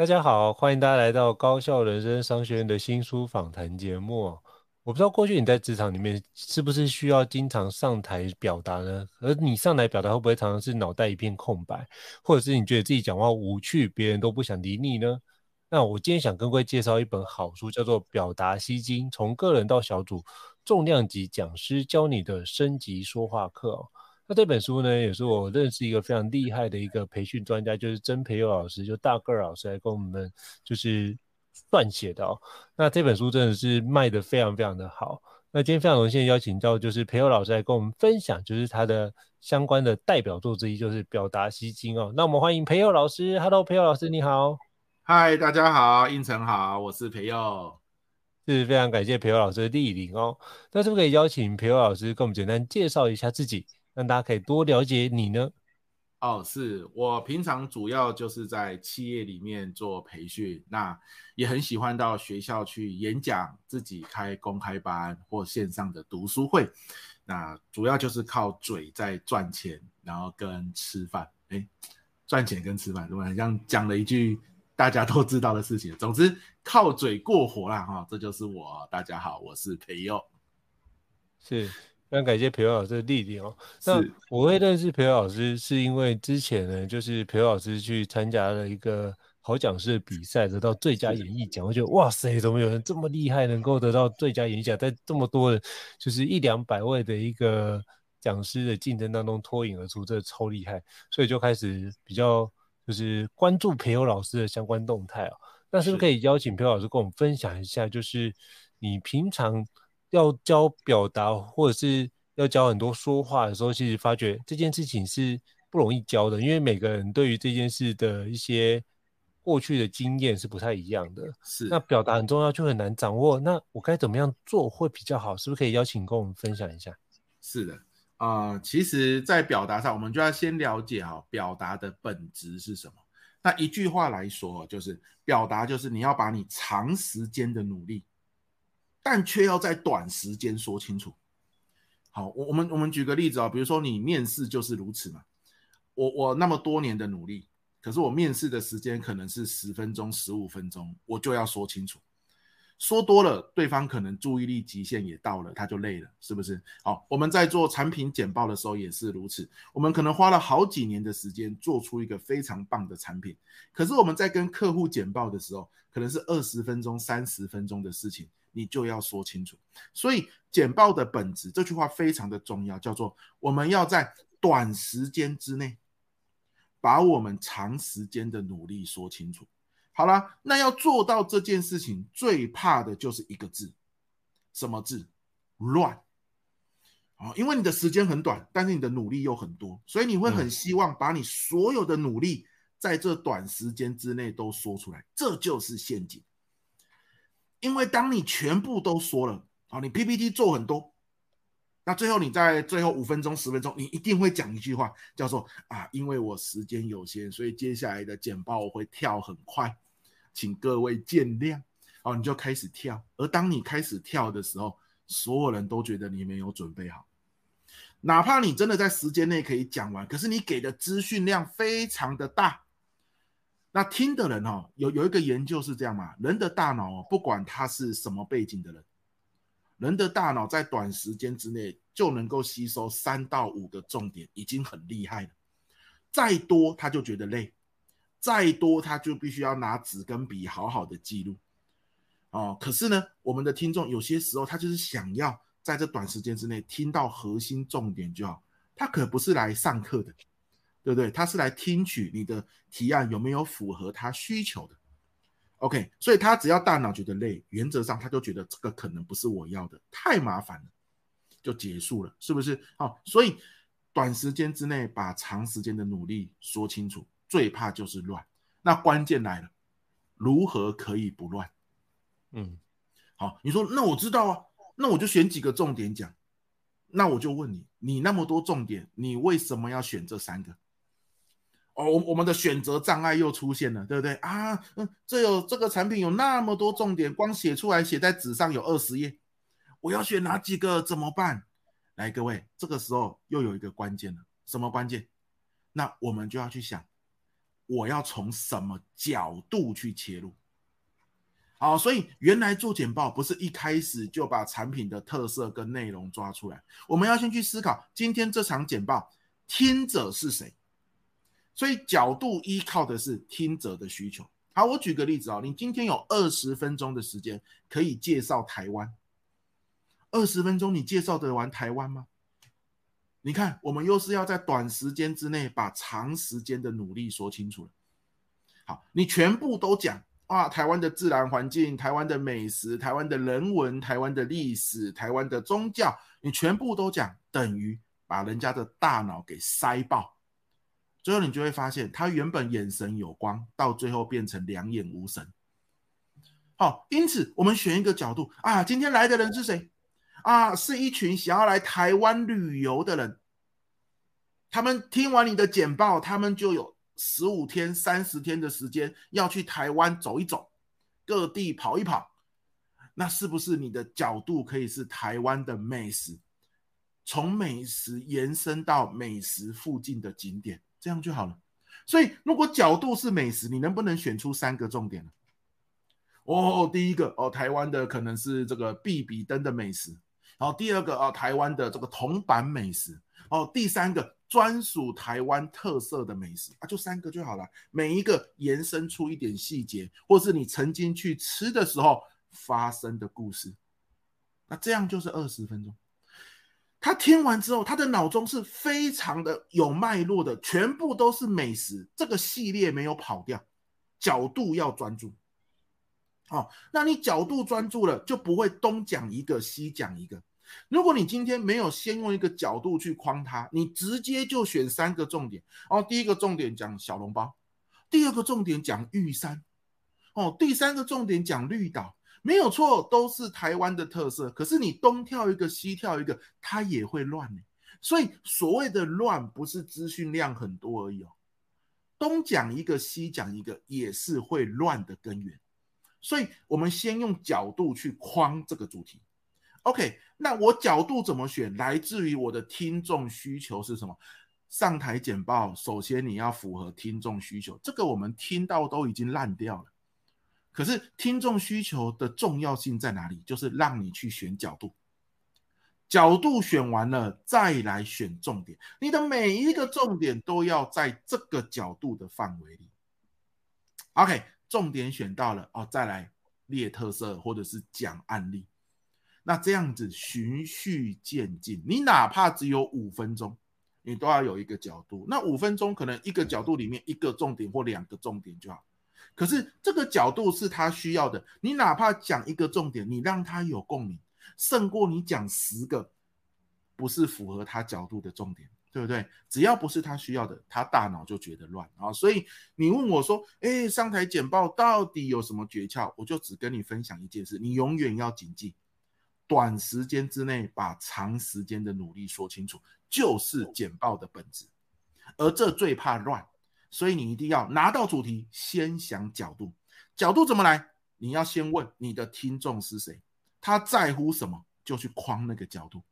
大家好，欢迎大家来到高校人生商学院的新书访谈节目。我不知道过去你在职场里面是不是需要经常上台表达呢？而你上台表达会不会常常是脑袋一片空白，或者是你觉得自己讲话无趣，别人都不想理你呢？那我今天想跟各位介绍一本好书，叫做《表达吸睛：从个人到小组重量级讲师教你的升级说话课》。那这本书呢，也是我认识一个非常厉害的一个培训专家，就是曾培祐老师，就大个儿老师来跟我们就是撰写的哦。那这本书真的是卖的非常非常的好。那今天非常荣幸邀请到就是培祐老师来跟我们分享，就是他的相关的代表作之一，就是表达吸睛哦。那我们欢迎培祐老师，Hello，培祐老师你好。嗨，大家好，应成好，我是培祐，是非常感谢培祐老师的莅临哦。那是不是可以邀请培祐老师跟我们简单介绍一下自己？让大家可以多了解你呢。哦，是我平常主要就是在企业里面做培训，那也很喜欢到学校去演讲，自己开公开班或线上的读书会。那主要就是靠嘴在赚钱，然后跟吃饭。哎，赚钱跟吃饭，对吧？像讲了一句大家都知道的事情。总之，靠嘴过活啦，哈，这就是我。大家好，我是培佑，是。非常感谢培祐老师的莅临哦。那我会认识培祐老师，是因为之前呢，就是培祐老师去参加了一个好讲师的比赛，得到最佳演绎奖。我觉得哇塞，怎么有人这么厉害，能够得到最佳演绎奖，在这么多人，就是一两百位的一个讲师的竞争当中脱颖而出，这超厉害。所以就开始比较就是关注裴友老师的相关动态哦。那是不是可以邀请培祐老师跟我们分享一下，就是你平常，要教表达，或者是要教很多说话的时候，其实发觉这件事情是不容易教的，因为每个人对于这件事的一些过去的经验是不太一样的。是，那表达很重要，就很难掌握。那我该怎么样做会比较好？是不是可以邀请跟我们分享一下？是的，啊、呃，其实，在表达上，我们就要先了解哈，表达的本质是什么。那一句话来说，就是表达，就是你要把你长时间的努力。但却要在短时间说清楚。好，我我们我们举个例子啊，比如说你面试就是如此嘛。我我那么多年的努力，可是我面试的时间可能是十分钟、十五分钟，我就要说清楚。说多了，对方可能注意力极限也到了，他就累了，是不是？好，我们在做产品简报的时候也是如此。我们可能花了好几年的时间做出一个非常棒的产品，可是我们在跟客户简报的时候，可能是二十分钟、三十分钟的事情。你就要说清楚，所以简报的本质这句话非常的重要，叫做我们要在短时间之内把我们长时间的努力说清楚。好了，那要做到这件事情，最怕的就是一个字，什么字？乱。啊，因为你的时间很短，但是你的努力又很多，所以你会很希望把你所有的努力在这短时间之内都说出来，这就是陷阱。因为当你全部都说了，啊，你 PPT 做很多，那最后你在最后五分钟、十分钟，你一定会讲一句话，叫做啊，因为我时间有限，所以接下来的简报我会跳很快，请各位见谅。哦，你就开始跳，而当你开始跳的时候，所有人都觉得你没有准备好。哪怕你真的在时间内可以讲完，可是你给的资讯量非常的大，那听的人哦，有有一个研究是这样嘛，人的大脑哦不管他是什么背景的人，人的大脑在短时间之内就能够吸收三到五个重点，已经很厉害了。再多他就觉得累，再多他就必须要拿纸跟笔好好的记录。哦，可是呢，我们的听众有些时候他就是想要。在这短时间之内听到核心重点就好，他可不是来上课的，对不对？他是来听取你的提案有没有符合他需求的。OK，所以他只要大脑觉得累，原则上他就觉得这个可能不是我要的，太麻烦了，就结束了，是不是？好，所以短时间之内把长时间的努力说清楚，最怕就是乱。那关键来了，如何可以不乱？嗯，好，你说那我知道啊。那我就选几个重点讲，那我就问你，你那么多重点，你为什么要选这三个？哦，我我们的选择障碍又出现了，对不对啊？嗯，这有这个产品有那么多重点，光写出来写在纸上有二十页，我要选哪几个？怎么办？来，各位，这个时候又有一个关键了，什么关键？那我们就要去想，我要从什么角度去切入？好，所以原来做简报不是一开始就把产品的特色跟内容抓出来，我们要先去思考今天这场简报听者是谁，所以角度依靠的是听者的需求。好，我举个例子啊，你今天有二十分钟的时间可以介绍台湾，二十分钟你介绍得完台湾吗？你看，我们又是要在短时间之内把长时间的努力说清楚了。好，你全部都讲。啊，台湾的自然环境、台湾的美食、台湾的人文、台湾的历史、台湾的宗教，你全部都讲，等于把人家的大脑给塞爆。最后你就会发现，他原本眼神有光，到最后变成两眼无神。好，因此我们选一个角度啊，今天来的人是谁？啊，是一群想要来台湾旅游的人。他们听完你的简报，他们就有。十五天、三十天的时间要去台湾走一走，各地跑一跑，那是不是你的角度可以是台湾的美食，从美食延伸到美食附近的景点，这样就好了。所以，如果角度是美食，你能不能选出三个重点呢？哦，第一个哦，台湾的可能是这个必比登的美食，然后第二个哦，台湾的这个铜板美食，哦，第三个。专属台湾特色的美食啊，就三个就好了。每一个延伸出一点细节，或是你曾经去吃的时候发生的故事，那这样就是二十分钟。他听完之后，他的脑中是非常的有脉络的，全部都是美食，这个系列没有跑掉。角度要专注，哦，那你角度专注了，就不会东讲一个西讲一个。如果你今天没有先用一个角度去框它，你直接就选三个重点哦。第一个重点讲小笼包，第二个重点讲玉山，哦，第三个重点讲绿岛，没有错，都是台湾的特色。可是你东跳一个西跳一个，它也会乱呢。所以所谓的乱，不是资讯量很多而已哦。东讲一个西讲一个，也是会乱的根源。所以我们先用角度去框这个主题。OK，那我角度怎么选？来自于我的听众需求是什么？上台简报，首先你要符合听众需求，这个我们听到都已经烂掉了。可是听众需求的重要性在哪里？就是让你去选角度，角度选完了再来选重点。你的每一个重点都要在这个角度的范围里。OK，重点选到了哦，再来列特色或者是讲案例。那这样子循序渐进，你哪怕只有五分钟，你都要有一个角度。那五分钟可能一个角度里面一个重点或两个重点就好。可是这个角度是他需要的，你哪怕讲一个重点，你让他有共鸣，胜过你讲十个不是符合他角度的重点，对不对？只要不是他需要的，他大脑就觉得乱啊。所以你问我说，诶，上台简报到底有什么诀窍？我就只跟你分享一件事，你永远要谨记。短时间之内把长时间的努力说清楚，就是简报的本质。而这最怕乱，所以你一定要拿到主题，先想角度。角度怎么来？你要先问你的听众是谁，他在乎什么，就去框那个角度。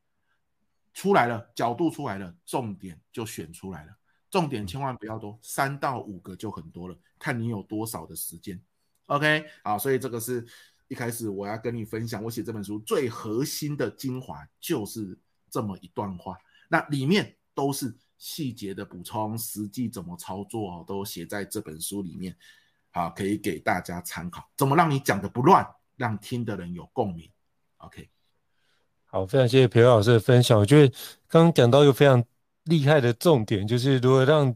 出来了，角度出来了，重点就选出来了。重点千万不要多，三到五个就很多了，看你有多少的时间。OK，好，所以这个是一开始我要跟你分享，我写这本书最核心的精华就是这么一段话，那里面都是细节的补充，实际怎么操作都写在这本书里面，好，可以给大家参考，怎么让你讲的不乱，让听的人有共鸣。OK，好，非常谢谢培祐老师的分享，我觉得刚刚讲到一个非常。厉害的重点就是如何让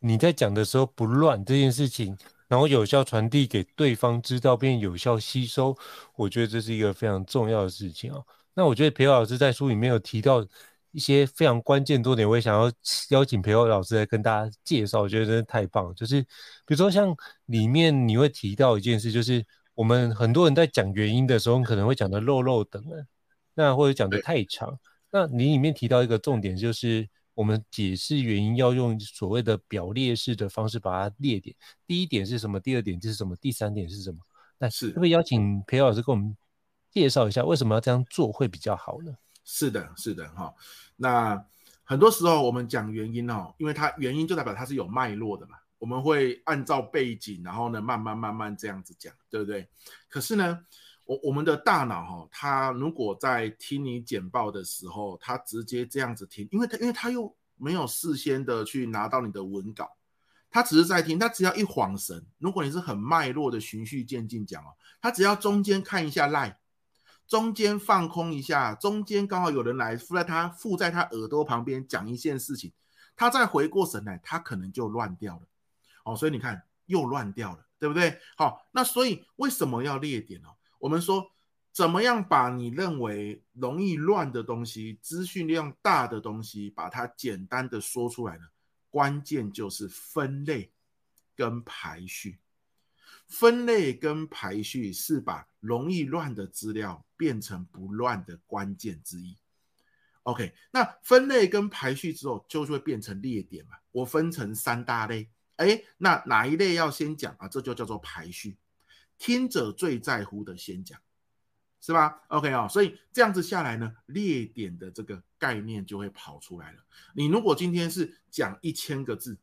你在讲的时候不乱这件事情，然后有效传递给对方知道，并有效吸收。我觉得这是一个非常重要的事情啊。那我觉得培祐老师在书里面有提到一些非常关键多点，我也想要邀请培祐老师来跟大家介绍。我觉得真的太棒了。就是比如说像里面你会提到一件事，就是我们很多人在讲原因的时候，可能会讲的漏漏等啊，那或者讲的太长。那你里面提到一个重点就是。我们解释原因要用所谓的表列式的方式把它列点。第一点是什么？第二点是什么？第三点是什么？那是会邀请培祐老师跟我们介绍一下，为什么要这样做会比较好呢？是的，是的，哈。那很多时候我们讲原因哦，因为它原因就代表它是有脉络的嘛。我们会按照背景，然后呢，慢慢慢慢这样子讲，对不对？可是呢，我我们的大脑哈，它如果在听你简报的时候，它直接这样子听，因为它因为它又没有事先的去拿到你的文稿，它只是在听，它只要一晃神，如果你是很脉络的循序渐进讲哦，它只要中间看一下 LINE，中间放空一下，中间刚好有人来附在他附在他耳朵旁边讲一件事情，他再回过神来，他可能就乱掉了，哦，所以你看又乱掉了，对不对？好，那所以为什么要列点呢？我们说，怎么样把你认为容易乱的东西、资讯量大的东西，把它简单的说出来呢？关键就是分类跟排序。分类跟排序是把容易乱的资料变成不乱的关键之一。OK，那分类跟排序之后，就会变成列点嘛。我分成三大类，哎，那哪一类要先讲啊？这就叫做排序。听者最在乎的先讲，是吧？OK 啊、哦，所以这样子下来呢，列点的这个概念就会跑出来了。你如果今天是讲一千个字，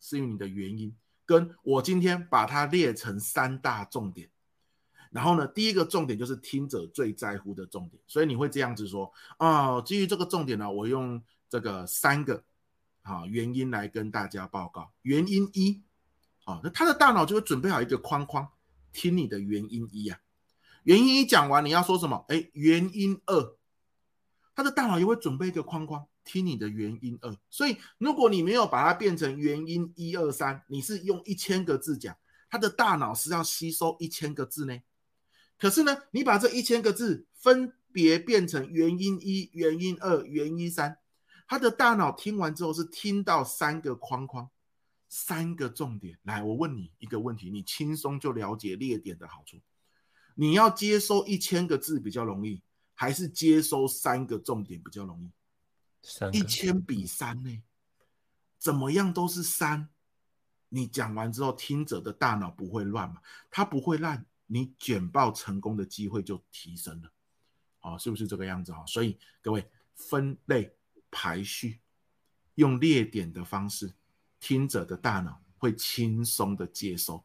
是因为你的原因，跟我今天把它列成三大重点，然后呢，第一个重点就是听者最在乎的重点，所以你会这样子说哦，基于这个重点呢，我用这个三个啊原因来跟大家报告。原因一，啊，那他的大脑就会准备好一个框框。听你的原因一啊，原因一讲完，你要说什么？哎，原因二，他的大脑也会准备一个框框，听你的原因二。所以，如果你没有把它变成原因一二三，你是用一千个字讲，他的大脑是要吸收一千个字呢。可是呢，你把这一千个字分别变成原因一、原因二、原因三，他的大脑听完之后是听到三个框框。三个重点，来，我问你一个问题，你轻松就了解列点的好处。你要接收一千个字比较容易，还是接收三个重点比较容易？三。一千比三呢？怎么样都是三。你讲完之后，听者的大脑不会乱嘛？他不会乱，你简报成功的机会就提升了。好，是不是这个样子啊？所以各位分类排序，用列点的方式。听者的大脑会轻松的接收，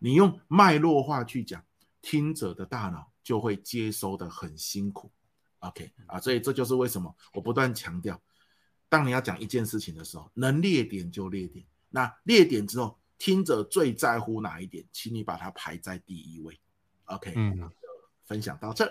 你用脉络化去讲，听者的大脑就会接收的很辛苦。OK 啊，所以这就是为什么我不断强调，当你要讲一件事情的时候，能列点就列点。那列点之后，听者最在乎哪一点，请你把它排在第一位。OK，嗯，分享到这。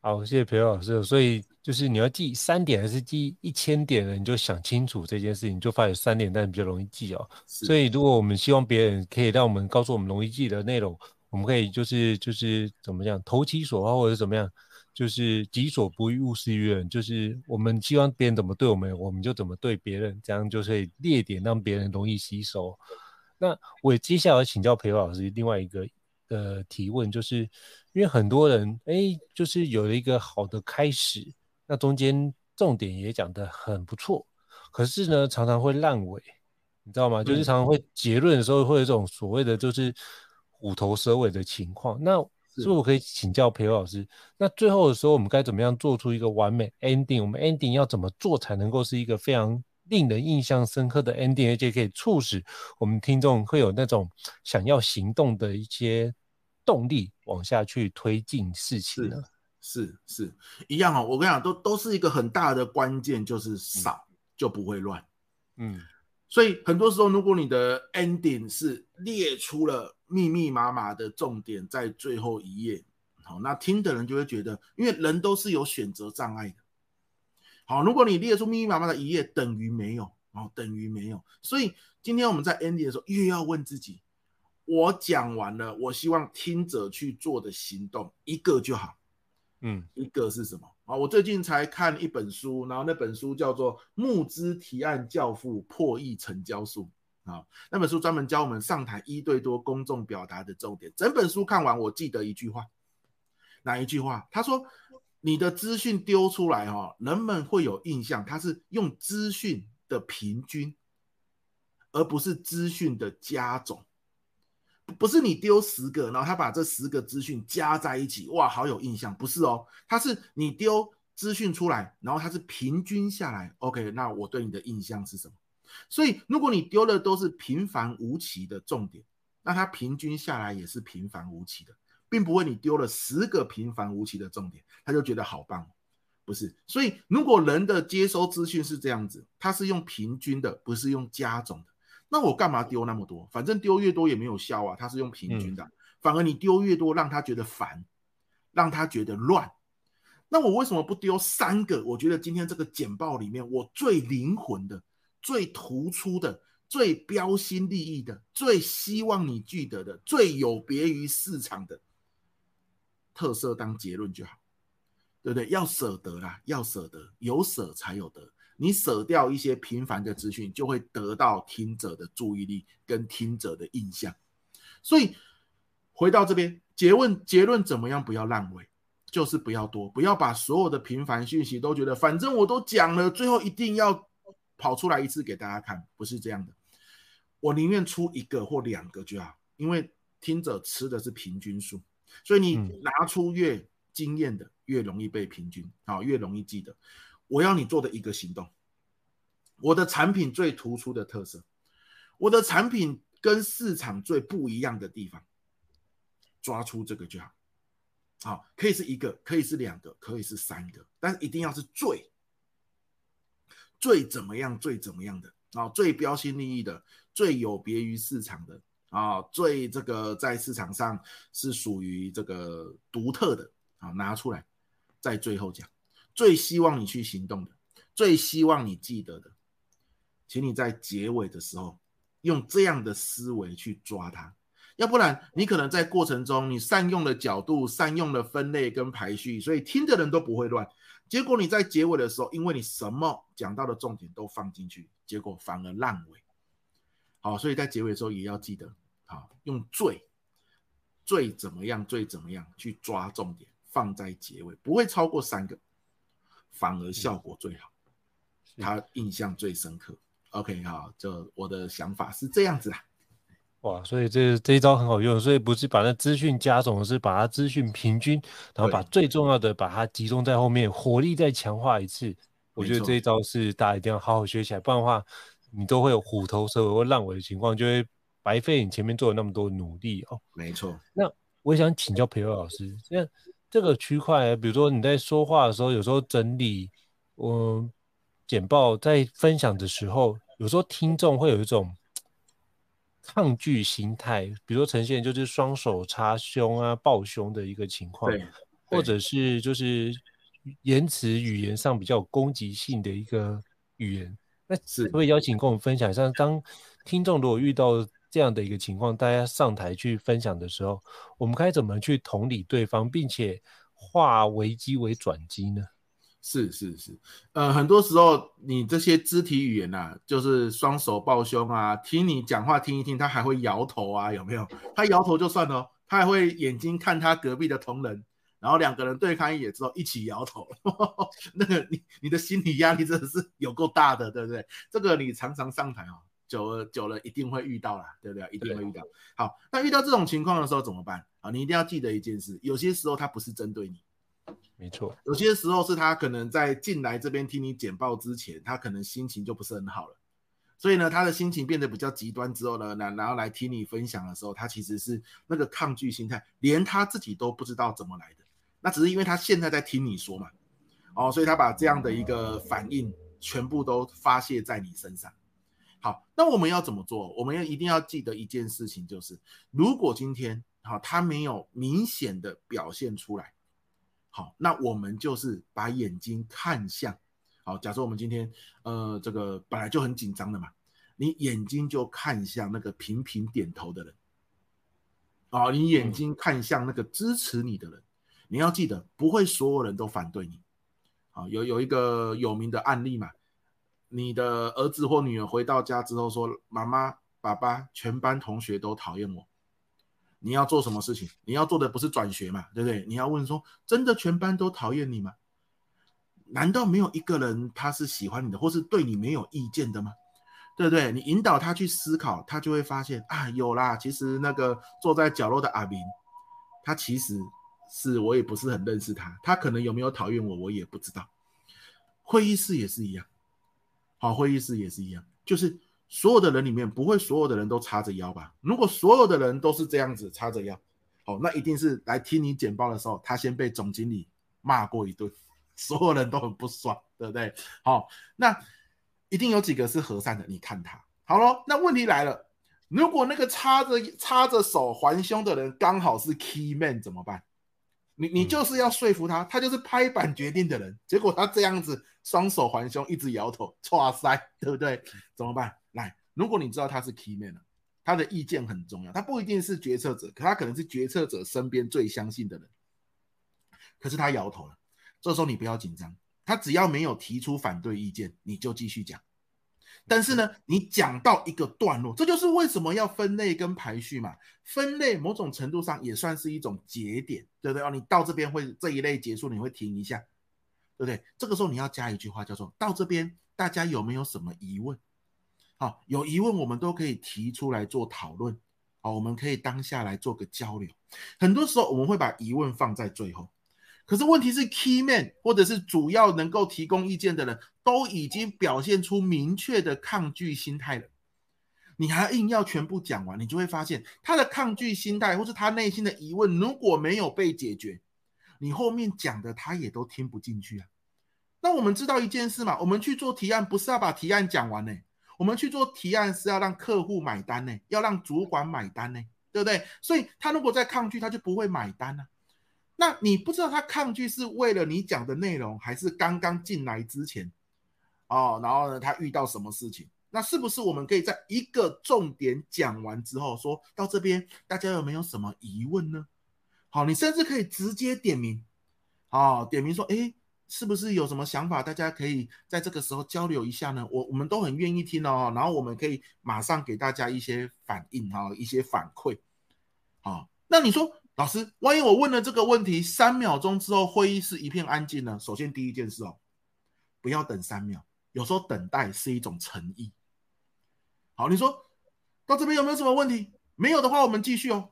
好，谢谢培祐老师。所以就是你要记三点还是记一千点呢？你就想清楚这件事情，就发现三点，但是比较容易记哦。所以如果我们希望别人可以让我们告诉我们容易记的内容，我们可以就是就是怎么样投其所好，或者怎么样，就是己所不欲，勿施于人。就是我们希望别人怎么对我们，我们就怎么对别人，这样就可以列点让别人容易吸收。那我接下来请教培祐老师另外一个呃提问，就是因为很多人哎，就是有了一个好的开始，那中间重点也讲得很不错，可是呢，常常会烂尾，你知道吗？就是常常会结论的时候会有一种所谓的就是虎头蛇尾的情况。那是不是我可以请教培祐老师？那最后的时候，我们该怎么样做出一个完美 ending？我们 ending 要怎么做才能够是一个非常令人印象深刻的 ending，而且可以促使我们听众会有那种想要行动的一些动力，往下去推进事情呢？是是，是一样哦。我跟你讲，都都是一个很大的关键，就是少就不会乱。嗯，所以很多时候，如果你的 ending 是列出了密密麻麻的重点在最后一页，好，那听的人就会觉得，因为人都是有选择障碍的。好，如果你列出密密麻麻的一页，等于没有，哦，等于没有。所以今天我们在 ending 的时候，越要问自己：我讲完了，我希望听者去做的行动一个就好。嗯，一个是什么？啊，我最近才看一本书，然后那本书叫做《募资提案教父破亿成交术》啊，那本书专门教我们上台一对多公众表达的重点。整本书看完，我记得一句话，哪一句话？他说。你的资讯丢出来哈，人们会有印象，它是用资讯的平均，而不是资讯的加总。不是你丢十个，然后他把这十个资讯加在一起，哇，好有印象。不是哦，他是你丢资讯出来，然后他是平均下来。OK，那我对你的印象是什么？所以，如果你丢的都是平凡无奇的重点，那他平均下来也是平凡无奇的。并不会，你丢了十个平凡无奇的重点，他就觉得好棒，不是？所以如果人的接收资讯是这样子，他是用平均的，不是用加总的，那我干嘛丢那么多？反正丢越多也没有效啊。他是用平均的，嗯、反而你丢越多，让他觉得烦，让他觉得乱。那我为什么不丢三个？我觉得今天这个简报里面，我最灵魂的、最突出的。最标新立异的，最希望你记得的，最有别于市场的。特色当结论就好，对不对？要舍得啦，要舍得，有舍才有得。你舍掉一些平凡的资讯，就会得到听者的注意力跟听者的印象。所以回到这边，结论结论怎么样？不要烂尾，就是不要多，不要把所有的平凡讯息都觉得，反正我都讲了，最后一定要跑出来一次给大家看，不是这样的。我宁愿出一个或两个就好，因为听者吃的是平均数。所以你拿出越经验的，越容易被平均，好，越容易记得。我要你做的一个行动，我的产品最突出的特色，我的产品跟市场最不一样的地方，抓出这个就好。好，可以是一个，可以是两个，可以是三个，但是一定要是最最怎么样，最怎么样的啊，最标新立异的，最有别于市场的。啊，最这个在市场上是属于这个独特的啊，拿出来在最后讲，最希望你去行动的，最希望你记得的，请你在结尾的时候用这样的思维去抓它，要不然你可能在过程中你善用了角度，善用了分类跟排序，所以听的人都不会乱，结果你在结尾的时候，因为你什么讲到的重点都放进去，结果反而烂尾。好，所以在结尾的时候也要记得，好，用最最怎么样，最怎么样去抓重点，放在结尾，不会超过三个，反而效果最好，他印象最深刻。OK，好，就我的想法是这样子啦。哇，所以这这一招很好用，所以不是把那资讯加总，是把它资讯平均，然后把最重要的把它集中在后面，火力再强化一次。我觉得这一招是大家一定要好好学起来，不然的话。你都会有虎头蛇尾或烂尾的情况，就会白费你前面做了那么多努力哦。没错。那我也想请教培祐老师，那这个区块，比如说你在说话的时候，有时候整理，我、呃，简报在分享的时候，有时候听众会有一种抗拒心态，比如说呈现就是双手插胸啊、抱胸的一个情况，或者是就是言辞语言上比较有攻击性的一个语言。那是会邀请跟我们分享一下，当听众如果遇到这样的一个情况，大家上台去分享的时候，我们该怎么去同理对方，并且化危机为转机呢？是是是，呃，很多时候你这些肢体语言啊，就是双手抱胸啊，听你讲话听一听，他还会摇头啊，有没有？他摇头就算了，他还会眼睛看他隔壁的同仁，然后两个人对看一眼之后一起摇头。那个你你的心理压力真的是有够大的，对不对？这个你常常上台哦，久了久了一定会遇到啦，对不对？一定会遇到。好，那遇到这种情况的时候怎么办？啊，你一定要记得一件事，有些时候他不是针对你。没错，有些时候是他可能在进来这边听你简报之前，他可能心情就不是很好了，所以呢，他的心情变得比较极端之后呢，然然后来听你分享的时候，他其实是那个抗拒心态，连他自己都不知道怎么来的，那只是因为他现在在听你说嘛，哦，所以他把这样的一个反应全部都发泄在你身上。好，那我们要怎么做？我们要一定要记得一件事情，就是如果今天好，他没有明显的表现出来。好，那我们就是把眼睛看向，好，假设我们今天，呃，这个本来就很紧张的嘛，你眼睛就看向那个频频点头的人，啊，你眼睛看向那个支持你的人，你要记得，不会所有人都反对你，啊，有有一个有名的案例嘛，你的儿子或女儿回到家之后说，妈妈、爸爸，全班同学都讨厌我。你要做什么事情？你要做的不是转学嘛，对不对？你要问说，真的全班都讨厌你吗？难道没有一个人他是喜欢你的，或是对你没有意见的吗？对不对？你引导他去思考，他就会发现啊，有啦，其实那个坐在角落的阿明，他其实是我也不是很认识他，他可能有没有讨厌我，我也不知道。会议室也是一样，好，会议室也是一样，就是。所有的人里面，不会所有的人都叉着腰吧？如果所有的人都是这样子叉着腰，哦，那一定是来听你简报的时候，他先被总经理骂过一顿，所有人都很不爽，对不对？好，那一定有几个是和善的，你看他。好了，那问题来了，如果那个叉着叉着手环胸的人刚好是 key man 怎么办？你你就是要说服他，他就是拍板决定的人，结果他这样子双手环胸，一直摇头，哇塞，对不对？怎么办？来，如果你知道他是 key man 了，他的意见很重要，他不一定是决策者，可他可能是决策者身边最相信的人。可是他摇头了，这时候你不要紧张，他只要没有提出反对意见，你就继续讲。但是呢，你讲到一个段落，这就是为什么要分类跟排序嘛。分类某种程度上也算是一种节点，对不对？哦，你到这边会这一类结束，你会停一下，对不对？这个时候你要加一句话，叫做到这边大家有没有什么疑问？好，有疑问我们都可以提出来做讨论。好，我们可以当下来做个交流。很多时候我们会把疑问放在最后，可是问题是，key man 或者是主要能够提供意见的人都已经表现出明确的抗拒心态了，你还硬要全部讲完，你就会发现他的抗拒心态或是他内心的疑问如果没有被解决，你后面讲的他也都听不进去啊。那我们知道一件事嘛，我们去做提案不是要把提案讲完呢？我们去做提案是要让客户买单呢，要让主管买单呢，对不对？所以他如果在抗拒，他就不会买单呢。那你不知道他抗拒是为了你讲的内容，还是刚刚进来之前哦？然后呢，他遇到什么事情？那是不是我们可以在一个重点讲完之后，说到这边，大家有没有什么疑问呢？好，你甚至可以直接点名，好，点名说，诶。是不是有什么想法？大家可以在这个时候交流一下呢？我我们都很愿意听哦，然后我们可以马上给大家一些反应哈，一些反馈。好，那你说老师，万一我问了这个问题，三秒钟之后会议室一片安静呢？首先第一件事哦，不要等三秒，有时候等待是一种诚意。好，你说到这边有没有什么问题？没有的话，我们继续哦。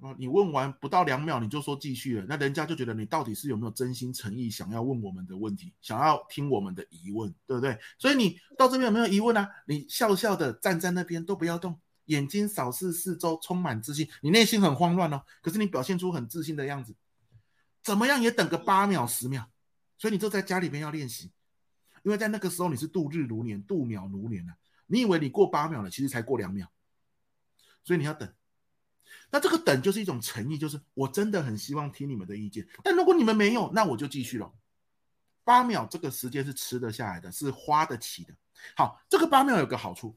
啊，你问完不到两秒你就说继续了，那人家就觉得你到底是有没有真心诚意想要问我们的问题，想要听我们的疑问，对不对？所以你到这边有没有疑问啊？你笑笑的站在那边都不要动，眼睛扫视四周，充满自信。你内心很慌乱哦，可是你表现出很自信的样子，怎么样也等个八秒十秒。所以你就在家里边要练习，因为在那个时候你是度日如年，度秒如年了啊。你以为你过八秒了，其实才过两秒，所以你要等。那这个等就是一种诚意，就是我真的很希望听你们的意见。但如果你们没有，那我就继续了。八秒这个时间是吃得下来的，是花得起的。好，这个八秒有个好处，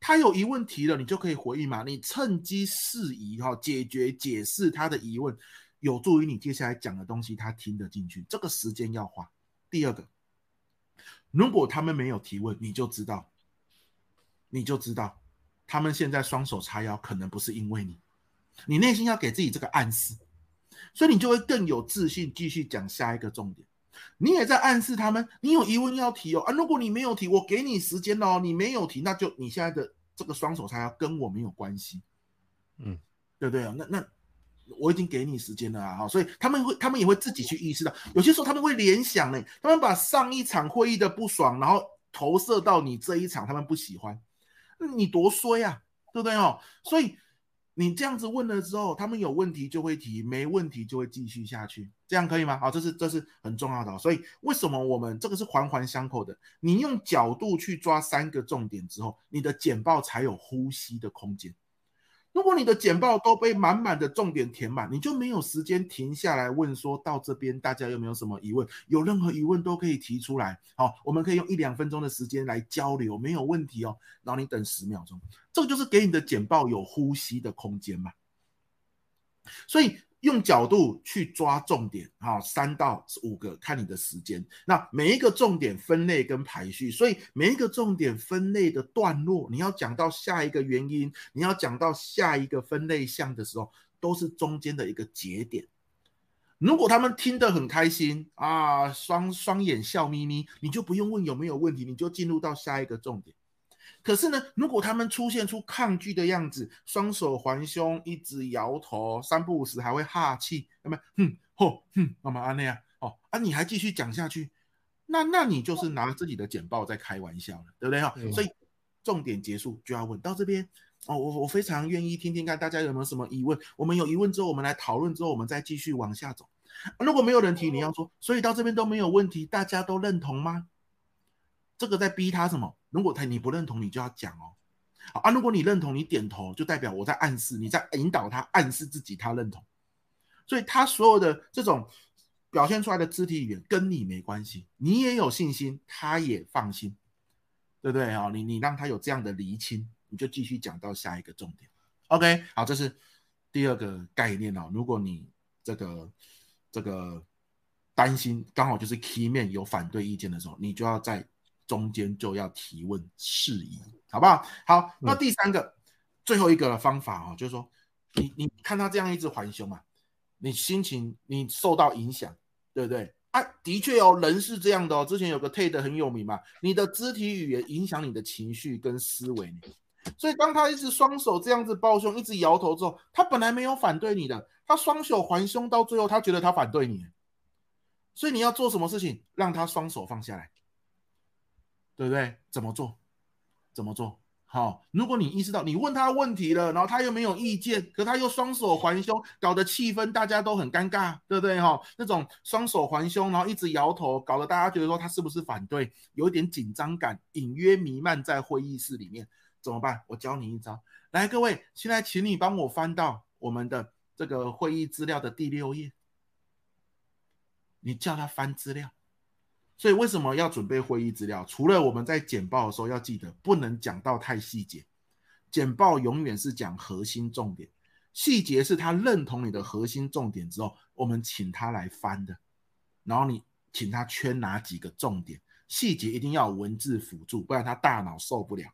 他有疑问提了，你就可以回应嘛。你趁机释疑哈，解决解释他的疑问，有助于你接下来讲的东西他听得进去。这个时间要花。第二个，如果他们没有提问，你就知道，你就知道他们现在双手叉腰，可能不是因为你。你内心要给自己这个暗示，所以你就会更有自信继续讲下一个重点。你也在暗示他们，你有疑问要提哦啊！如果你没有提，我给你时间哦。你没有提，那就你现在的这个双手叉腰跟我没有关系，嗯，对不对啊？那那我已经给你时间了啊！所以他们会，他们也会自己去意识到，有些时候他们会联想呢，他们把上一场会议的不爽，然后投射到你这一场，他们不喜欢，你多衰啊，对不对哦？所以。你这样子问了之后，他们有问题就会提，没问题就会继续下去，这样可以吗？好，这是这是很重要的。所以为什么我们这个是环环相扣的？你用角度去抓三个重点之后，你的简报才有呼吸的空间。如果你的简报都被满满的重点填满，你就没有时间停下来问，说到这边大家有没有什么疑问？有任何疑问都可以提出来。好，我们可以用一两分钟的时间来交流，没有问题哦。然后你等十秒钟，这个就是给你的简报有呼吸的空间嘛。所以。用角度去抓重点，哈，三到五个，看你的时间。那每一个重点分类跟排序，所以每一个重点分类的段落，你要讲到下一个原因，你要讲到下一个分类项的时候，都是中间的一个节点。如果他们听得很开心啊，双双眼笑眯眯，你就不用问有没有问题，你就进入到下一个重点。可是呢，如果他们出现出抗拒的样子，双手环胸，一直摇头，三不五时还会哈气，那么哼吼哼，妈妈安那样哦啊，你还继续讲下去，那那你就是拿自己的简报在开玩笑了，对不对哈？嗯、所以重点结束就要问到这边哦，我我非常愿意听听看大家有没有什么疑问，我们有疑问之后，我们来讨论之后，我们再继续往下走。如果没有人提，你要说，所以到这边都没有问题，大家都认同吗？这个在逼他什么？如果他你不认同，你就要讲哦。啊，如果你认同，你点头就代表我在暗示，你在引导他暗示自己他认同。所以他所有的这种表现出来的肢体语言跟你没关系，你也有信心，他也放心，对不对啊？你你让他有这样的厘清，你就继续讲到下一个重点。OK，好，这是第二个概念哦。如果你这个这个担心刚好就是 key 面有反对意见的时候，你就要在。中间就要提问事宜，好不好？好，那第三个、嗯、最后一个方法啊、哦，就是说，你你看他这样一直环胸嘛，你心情你受到影响，对不对？啊，的确哦，人是这样的哦。之前有个 TED 很有名嘛，你的肢体语言影响你的情绪跟思维。所以当他一直双手这样子抱胸，一直摇头之后，他本来没有反对你的，他双手环胸到最后，他觉得他反对你。所以你要做什么事情，让他双手放下来。对不对？怎么做？怎么做？好，如果你意识到你问他问题了，然后他又没有意见，可他又双手环胸，搞得气氛大家都很尴尬，对不对？哈，那种双手环胸，然后一直摇头，搞得大家觉得说他是不是反对，有一点紧张感隐约弥漫在会议室里面，怎么办？我教你一招，来，各位，现在请你帮我翻到我们的这个会议资料的第六页，你叫他翻资料。所以为什么要准备会议资料？除了我们在简报的时候要记得不能讲到太细节，简报永远是讲核心重点，细节是他认同你的核心重点之后，我们请他来翻的，然后你请他圈哪几个重点，细节一定要文字辅助，不然他大脑受不了。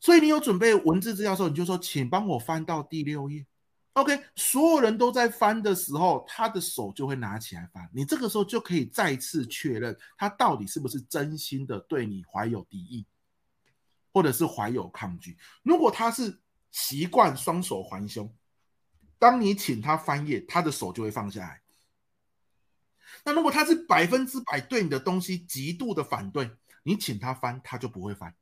所以你有准备文字资料的时候，你就说，请帮我翻到第六页。OK，所有人都在翻的时候，他的手就会拿起来翻。你这个时候就可以再次确认他到底是不是真心的对你怀有敌意，或者是怀有抗拒。如果他是习惯双手环胸，当你请他翻页，他的手就会放下来。那如果他是百分之百对你的东西极度的反对，你请他翻，他就不会翻。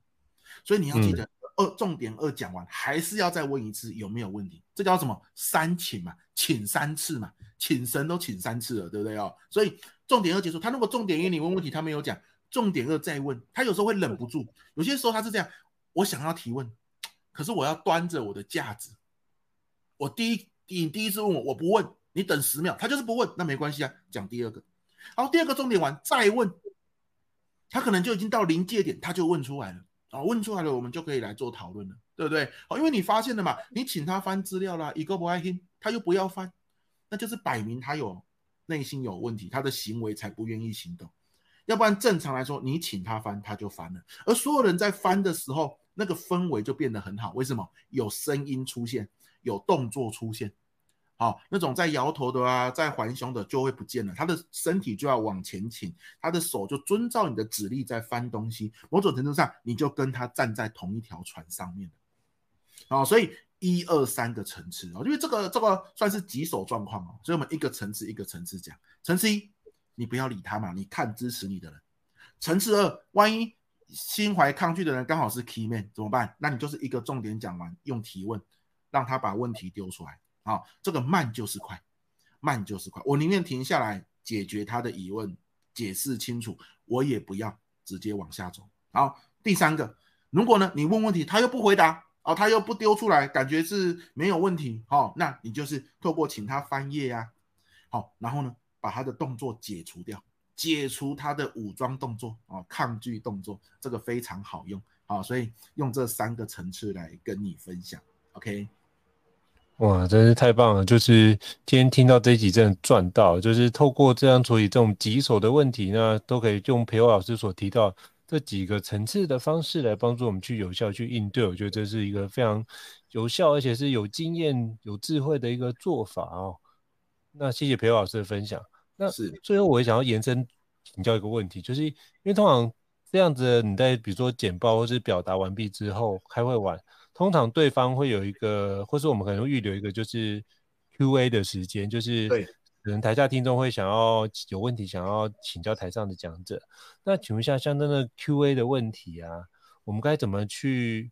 所以你要记得。二重点二讲完，还是要再问一次有没有问题？这叫什么？三请嘛，请三次嘛，请神都请三次了，对不对哦？所以重点二结束，他如果重点一你问问题，他没有讲，重点二再问，他有时候会忍不住，有些时候他是这样，我想要提问，可是我要端着我的架子，我第一你第一次问我，我不问，你等十秒，他就是不问，那没关系啊，讲第二个，然后，第二个重点完再问，他可能就已经到临界点，他就问出来了。啊，问出来了，我们就可以来做讨论了，对不对？好，因为你发现了嘛，你请他翻资料啦，一个不爱听，他又不要翻，那就是摆明他有内心有问题，他的行为才不愿意行动。要不然正常来说，你请他翻，他就翻了。而所有人在翻的时候，那个氛围就变得很好。为什么？有声音出现，有动作出现。好，那种在摇头的啊，在环胸的就会不见了，他的身体就要往前倾，他的手就遵照你的指令在翻东西，某种程度上你就跟他站在同一条船上面了。好，所以一二三个层次哦，因为这个这个算是棘手状况哦，所以我们一个层次一个层次讲。层次一，你不要理他嘛，你看支持你的人。层次二，万一心怀抗拒的人刚好是 key man 怎么办？那你就是一个重点讲完，用提问让他把问题丢出来。好，这个慢就是快，慢就是快。我宁愿停下来解决他的疑问，解释清楚，我也不要直接往下走。好，第三个，如果呢你问问题他又不回答，哦，他又不丢出来，感觉是没有问题，好，那你就是透过请他翻页呀，好，然后呢把他的动作解除掉，解除他的武装动作啊，抗拒动作，这个非常好用，好，所以用这三个层次来跟你分享，OK。哇，真是太棒了！就是今天听到这一集真的赚到，就是透过这样处理这种棘手的问题呢，都可以用培欧老师所提到这几个层次的方式来帮助我们去有效去应对。我觉得这是一个非常有效，而且是有经验、有智慧的一个做法哦。那谢谢培欧老师的分享。那是最后我也想要延伸请教一个问题，就是因为通常这样子，你在比如说简报或是表达完毕之后，开会完。通常对方会有一个，或是我们可能会预留一个，就是 Q&A 的时间，就是可能台下听众会想要有问题，想要请教台上的讲者。那请问一下，像这个 Q&A 的问题啊，我们该怎么去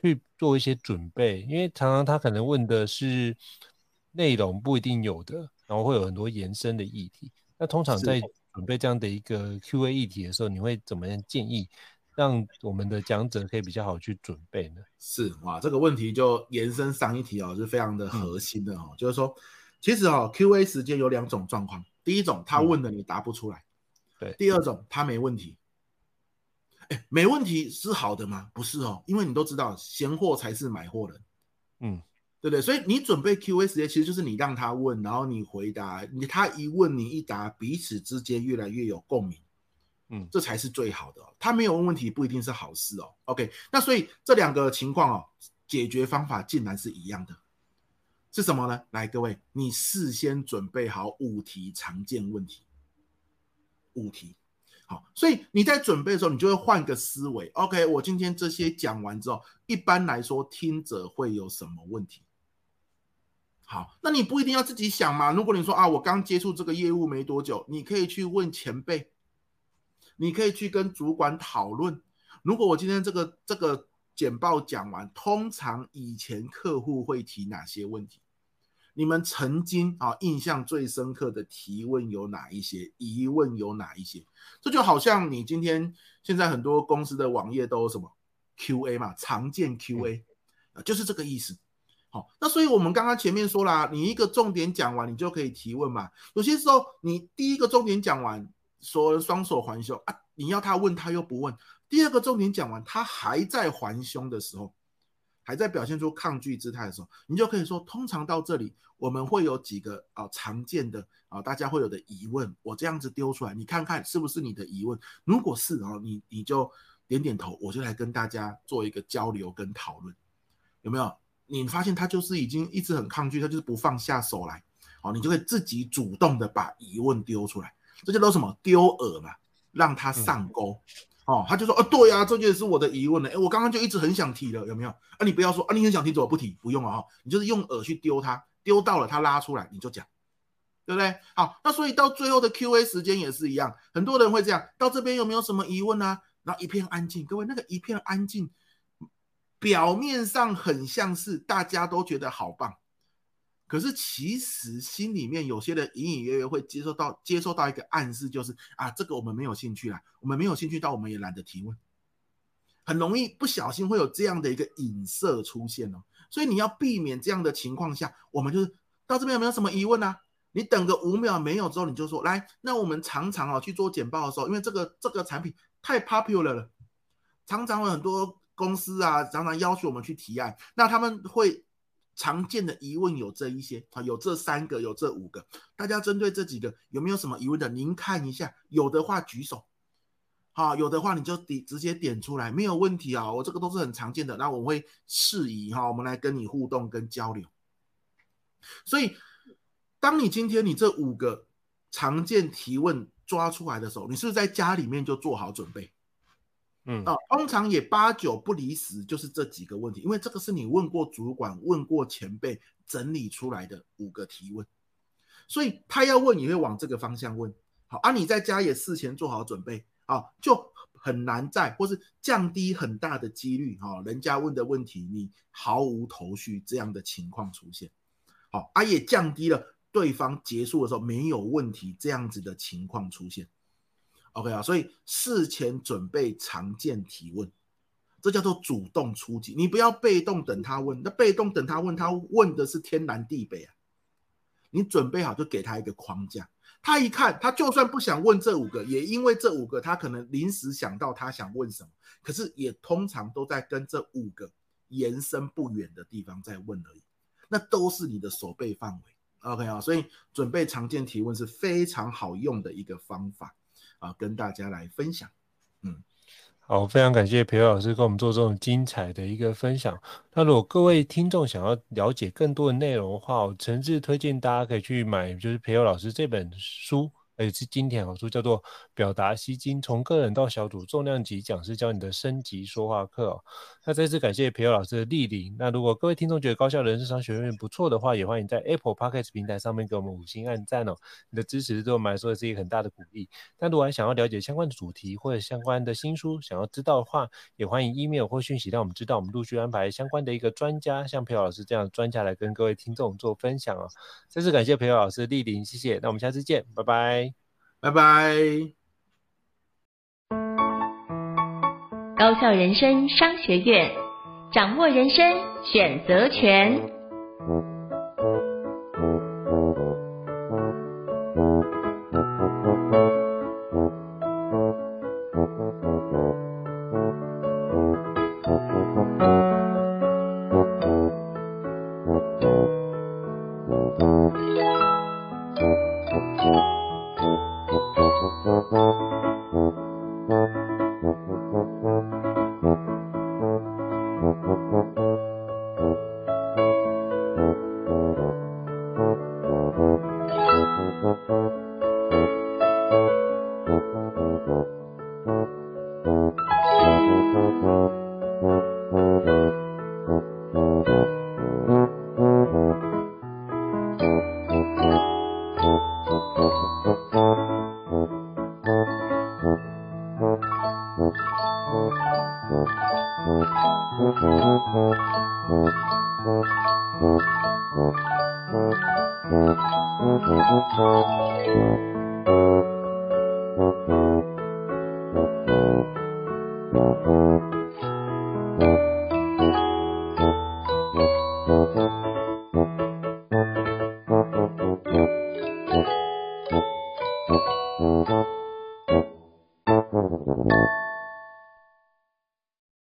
去做一些准备？因为常常他可能问的是内容不一定有的，然后会有很多延伸的议题。那通常在准备这样的一个 Q&A 议题的时候，你会怎么样建议？让我们的讲者可以比较好去准备呢？是哇，这个问题就延伸上一题哦，是非常的核心的哦。嗯、就是说，其实哦，Q&A 时间有两种状况。第一种，他问的你答不出来；嗯、对，第二种，他没问题。哎，没问题是好的吗？不是哦，因为你都知道，闲货才是买货人。嗯，对不对？所以你准备 Q&A 时间，其实就是你让他问，然后你回答，你他一问你一答，彼此之间越来越有共鸣。嗯，这才是最好的哦。他没有问问题，不一定是好事哦。OK，那所以这两个情况哦，解决方法竟然是一样的，是什么呢？来，各位，你事先准备好五题常见问题，五题。好，所以你在准备的时候，你就会换个思维。OK，我今天这些讲完之后，一般来说听者会有什么问题？好，那你不一定要自己想嘛。如果你说啊，我刚接触这个业务没多久，你可以去问前辈。你可以去跟主管讨论。如果我今天这个这个简报讲完，通常以前客户会提哪些问题？你们曾经啊印象最深刻的提问有哪一些？疑问有哪一些？这就好像你今天现在很多公司的网页都有什么 QA 嘛，常见 QA，啊就是这个意思。好，那所以我们刚刚前面说了，你一个重点讲完，你就可以提问嘛。有些时候你第一个重点讲完。说双手环胸啊，你要他问他又不问。第二个重点讲完，他还在环胸的时候，还在表现出抗拒姿态的时候，你就可以说，通常到这里我们会有几个啊常见的啊大家会有的疑问，我这样子丢出来，你看看是不是你的疑问？如果是哦，你你就点点头，我就来跟大家做一个交流跟讨论，有没有？你发现他就是已经一直很抗拒，他就是不放下手来，哦，你就会自己主动的把疑问丢出来。这些都是什么丢饵嘛，让他上钩，哦，他就说，啊，对呀，这就是我的疑问了，哎，我刚刚就一直很想提了，有没有？啊，你不要说，啊，你很想提，怎么不提？不用啊，哈，你就是用饵去丢他，丢到了他拉出来，你就讲，对不对？好，那所以到最后的 Q&A 时间也是一样，很多人会这样，到这边有没有什么疑问啊？然后一片安静，各位那个一片安静，表面上很像是大家都觉得好棒。可是其实心里面有些人隐隐约约会接受到接受到一个暗示，就是啊，这个我们没有兴趣啦，我们没有兴趣到我们也懒得提问，很容易不小心会有这样的一个影射出现哦。所以你要避免这样的情况下，我们就是到这边有没有什么疑问啊？你等个五秒没有之后，你就说来，那我们常常啊去做简报的时候，因为这个这个产品太 popular 了，常常有很多公司啊常常要求我们去提案，那他们会。常见的疑问有这一些啊，有这三个，有这五个。大家针对这几个有没有什么疑问的？您看一下，有的话举手，好，有的话你就点直接点出来，没有问题啊。我这个都是很常见的，那我会释疑哈，我们来跟你互动跟交流。所以，当你今天你这五个常见提问抓出来的时候，你是不是在家里面就做好准备？嗯啊，通常也八九不离十，就是这几个问题，因为这个是你问过主管、问过前辈整理出来的五个提问，所以他要问，你会往这个方向问。好，啊，你在家也事前做好准备啊，就很难在或是降低很大的几率，哈，人家问的问题你毫无头绪这样的情况出现。好，啊，也降低了对方结束的时候没有问题这样子的情况出现。OK 啊，所以事前准备常见提问，这叫做主动出击。你不要被动等他问，那被动等他问，他问的是天南地北啊。你准备好就给他一个框架，他一看，他就算不想问这五个，也因为这五个，他可能临时想到他想问什么，可是也通常都在跟这五个延伸不远的地方在问而已。那都是你的守备范围。OK 啊，所以准备常见提问是非常好用的一个方法。啊，跟大家来分享，嗯，好，非常感谢培祐老师跟我们做这种精彩的一个分享。那如果各位听众想要了解更多的内容的话，我诚挚推荐大家可以去买，就是培祐老师这本书。也是经典好书，叫做《表达吸睛》，从个人到小组重量级讲师教你的升级说话课。那再次感谢培祐老师的莅临。那如果各位听众觉得高效人事商学院不错的话，也欢迎在 Apple Podcast 平台上面给我们五星按赞哦。你的支持对我们来说是一个很大的鼓励。那如果还想要了解相关的主题或者相关的新书，想要知道的话，也欢迎 email 或讯息让我们知道，我们陆续安排相关的一个专家，像培祐老师这样的专家来跟各位听众做分享哦。再次感谢培祐老师的莅临，谢谢。那我们下次见，拜拜。拜拜。高校人生商学院掌握人生选择权。